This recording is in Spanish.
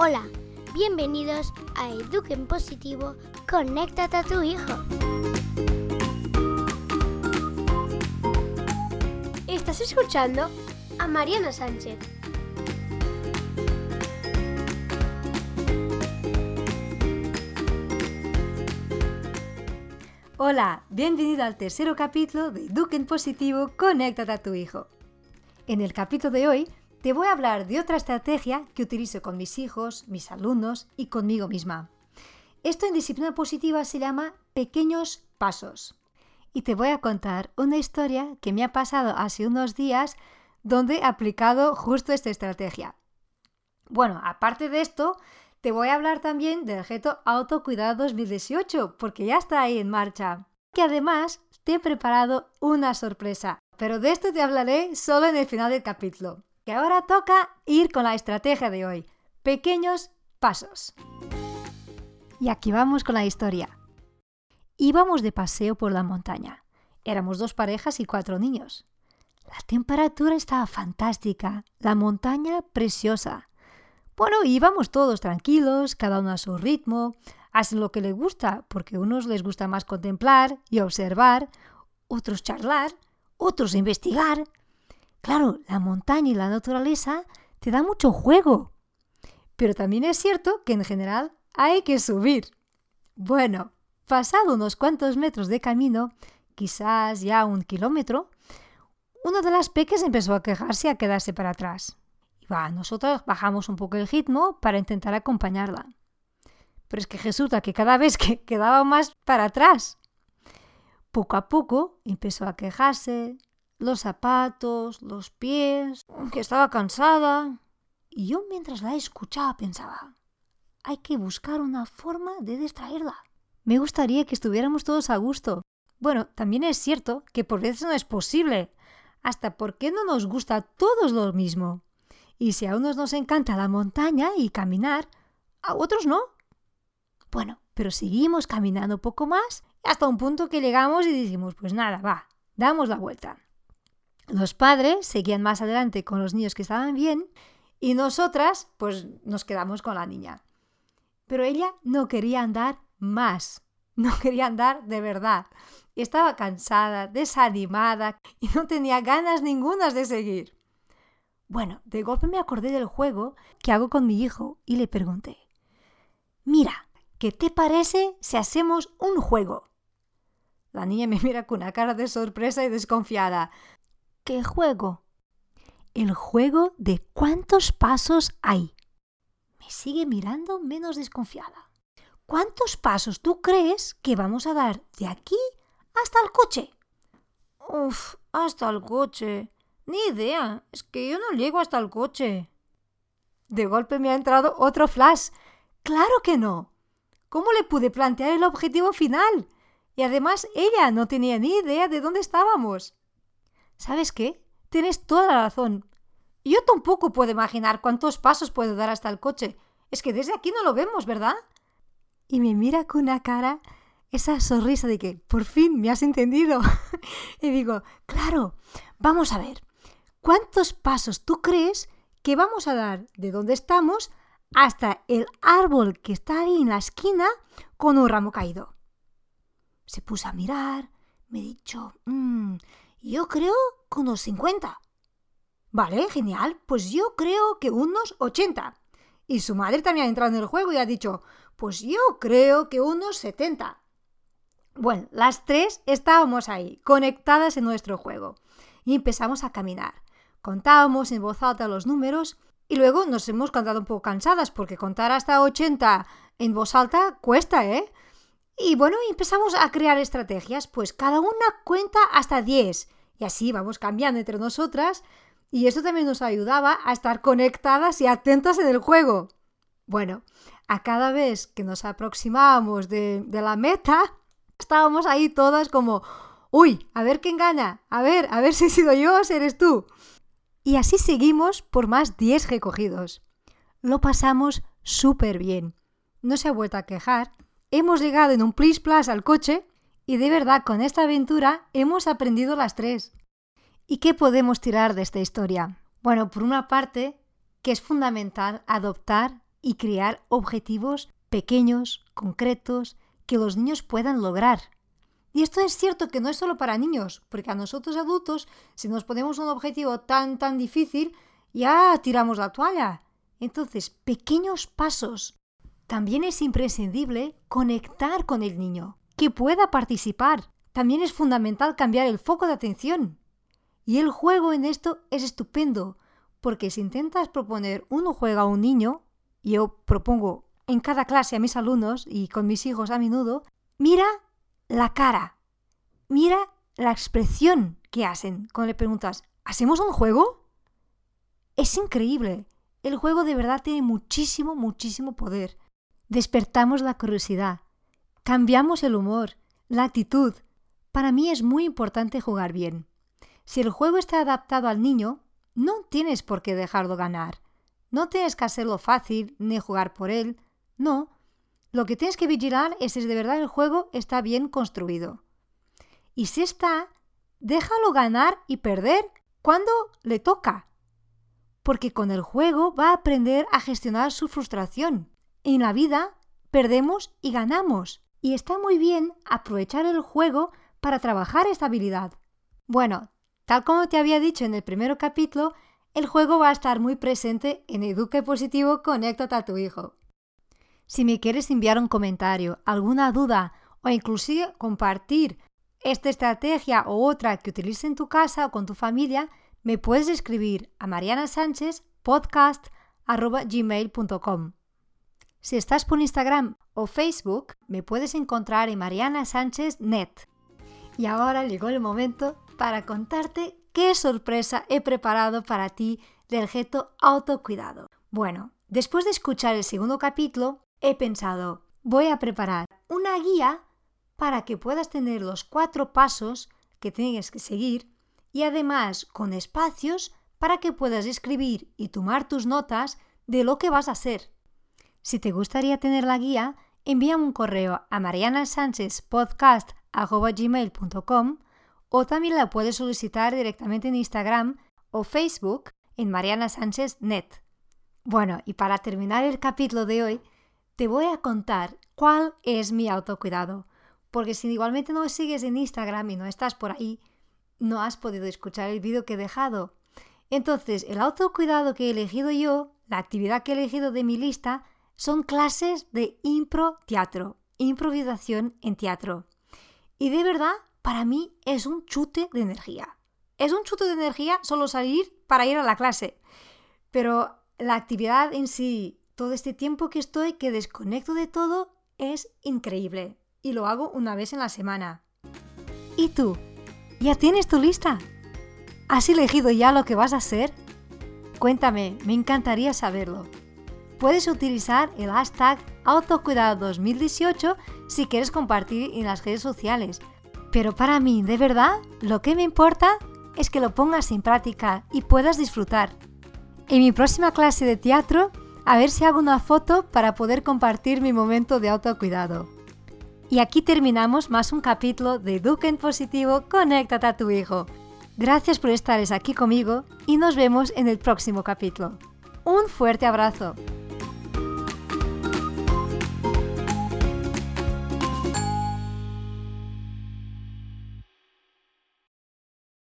Hola, bienvenidos a Eduquen Positivo, conéctate a tu hijo. Estás escuchando a Mariana Sánchez. Hola, bienvenido al tercer capítulo de Eduquen Positivo, conéctate a tu hijo. En el capítulo de hoy te voy a hablar de otra estrategia que utilizo con mis hijos, mis alumnos y conmigo misma. Esto en disciplina positiva se llama pequeños pasos. Y te voy a contar una historia que me ha pasado hace unos días donde he aplicado justo esta estrategia. Bueno, aparte de esto, te voy a hablar también del reto Autocuidado 2018, porque ya está ahí en marcha. Que además te he preparado una sorpresa, pero de esto te hablaré solo en el final del capítulo que ahora toca ir con la estrategia de hoy. Pequeños pasos. Y aquí vamos con la historia. Íbamos de paseo por la montaña. Éramos dos parejas y cuatro niños. La temperatura estaba fantástica, la montaña preciosa. Bueno, íbamos todos tranquilos, cada uno a su ritmo, hacen lo que les gusta, porque a unos les gusta más contemplar y observar, otros charlar, otros investigar, Claro, la montaña y la naturaleza te dan mucho juego. Pero también es cierto que en general hay que subir. Bueno, pasado unos cuantos metros de camino, quizás ya un kilómetro, uno de las peques empezó a quejarse y a quedarse para atrás. Y va, nosotros bajamos un poco el ritmo para intentar acompañarla. Pero es que resulta que cada vez que quedaba más para atrás. Poco a poco empezó a quejarse, los zapatos, los pies, que estaba cansada. Y yo mientras la escuchaba pensaba, hay que buscar una forma de distraerla. Me gustaría que estuviéramos todos a gusto. Bueno, también es cierto que por veces no es posible. Hasta porque no nos gusta a todos lo mismo. Y si a unos nos encanta la montaña y caminar, a otros no. Bueno, pero seguimos caminando poco más hasta un punto que llegamos y decimos, pues nada, va, damos la vuelta. Los padres seguían más adelante con los niños que estaban bien y nosotras pues nos quedamos con la niña. Pero ella no quería andar más, no quería andar de verdad. Estaba cansada, desanimada y no tenía ganas ningunas de seguir. Bueno, de golpe me acordé del juego que hago con mi hijo y le pregunté, mira, ¿qué te parece si hacemos un juego? La niña me mira con una cara de sorpresa y desconfiada. ¿Qué juego? El juego de cuántos pasos hay. Me sigue mirando menos desconfiada. ¿Cuántos pasos tú crees que vamos a dar de aquí hasta el coche? Uf, hasta el coche. Ni idea. Es que yo no llego hasta el coche. De golpe me ha entrado otro flash. Claro que no. ¿Cómo le pude plantear el objetivo final? Y además ella no tenía ni idea de dónde estábamos. ¿Sabes qué? Tienes toda la razón. Yo tampoco puedo imaginar cuántos pasos puedo dar hasta el coche. Es que desde aquí no lo vemos, ¿verdad? Y me mira con una cara, esa sonrisa de que por fin me has entendido. y digo, claro, vamos a ver, ¿cuántos pasos tú crees que vamos a dar de donde estamos hasta el árbol que está ahí en la esquina con un ramo caído? Se puso a mirar, me dicho, mmm, yo creo que unos 50. Vale, genial. Pues yo creo que unos 80. Y su madre también ha entrado en el juego y ha dicho, pues yo creo que unos 70. Bueno, las tres estábamos ahí, conectadas en nuestro juego. Y empezamos a caminar. Contábamos en voz alta los números y luego nos hemos contado un poco cansadas porque contar hasta 80 en voz alta cuesta, ¿eh? Y bueno, empezamos a crear estrategias, pues cada una cuenta hasta 10 y así vamos cambiando entre nosotras y eso también nos ayudaba a estar conectadas y atentas en el juego. Bueno, a cada vez que nos aproximábamos de, de la meta, estábamos ahí todas como, uy, a ver quién gana, a ver, a ver si he sido yo o si eres tú. Y así seguimos por más 10 recogidos. Lo pasamos súper bien. No se ha vuelto a quejar hemos llegado en un plis plus al coche y de verdad con esta aventura hemos aprendido las tres. ¿Y qué podemos tirar de esta historia? Bueno, por una parte, que es fundamental adoptar y crear objetivos pequeños, concretos, que los niños puedan lograr. Y esto es cierto que no es solo para niños, porque a nosotros adultos, si nos ponemos un objetivo tan, tan difícil, ya tiramos la toalla. Entonces, pequeños pasos. También es imprescindible conectar con el niño, que pueda participar. También es fundamental cambiar el foco de atención. Y el juego en esto es estupendo, porque si intentas proponer un juego a un niño, yo propongo en cada clase a mis alumnos y con mis hijos a menudo, mira la cara, mira la expresión que hacen cuando le preguntas, ¿hacemos un juego? Es increíble. El juego de verdad tiene muchísimo, muchísimo poder. Despertamos la curiosidad, cambiamos el humor, la actitud. Para mí es muy importante jugar bien. Si el juego está adaptado al niño, no tienes por qué dejarlo ganar. No tienes que hacerlo fácil ni jugar por él. No. Lo que tienes que vigilar es si de verdad el juego está bien construido. Y si está, déjalo ganar y perder cuando le toca. Porque con el juego va a aprender a gestionar su frustración. En la vida perdemos y ganamos. Y está muy bien aprovechar el juego para trabajar esta habilidad. Bueno, tal como te había dicho en el primer capítulo, el juego va a estar muy presente en Eduque Positivo Conéctate a tu hijo. Si me quieres enviar un comentario, alguna duda o inclusive compartir esta estrategia o otra que utilices en tu casa o con tu familia, me puedes escribir a Mariana Sánchez podcast@gmail.com. Si estás por Instagram o Facebook, me puedes encontrar en Mariana Sánchez Net. Y ahora llegó el momento para contarte qué sorpresa he preparado para ti del reto autocuidado. Bueno, después de escuchar el segundo capítulo, he pensado, voy a preparar una guía para que puedas tener los cuatro pasos que tienes que seguir y además con espacios para que puedas escribir y tomar tus notas de lo que vas a hacer. Si te gustaría tener la guía, envíame un correo a marianasanchezpodcast.gmail.com o también la puedes solicitar directamente en Instagram o Facebook en Mariana. Bueno, y para terminar el capítulo de hoy, te voy a contar cuál es mi autocuidado, porque si igualmente no me sigues en Instagram y no estás por ahí, no has podido escuchar el vídeo que he dejado. Entonces, el autocuidado que he elegido yo, la actividad que he elegido de mi lista, son clases de impro teatro, improvisación en teatro. Y de verdad para mí es un chute de energía. Es un chute de energía solo salir para ir a la clase. Pero la actividad en sí, todo este tiempo que estoy, que desconecto de todo, es increíble. Y lo hago una vez en la semana. ¿Y tú? ¿Ya tienes tu lista? ¿Has elegido ya lo que vas a hacer? Cuéntame, me encantaría saberlo. Puedes utilizar el hashtag autocuidado2018 si quieres compartir en las redes sociales pero para mí, de verdad, lo que me importa es que lo pongas en práctica y puedas disfrutar. En mi próxima clase de teatro, a ver si hago una foto para poder compartir mi momento de autocuidado. Y aquí terminamos más un capítulo de Duque en Positivo, Conéctate a tu hijo. Gracias por estar aquí conmigo y nos vemos en el próximo capítulo. Un fuerte abrazo.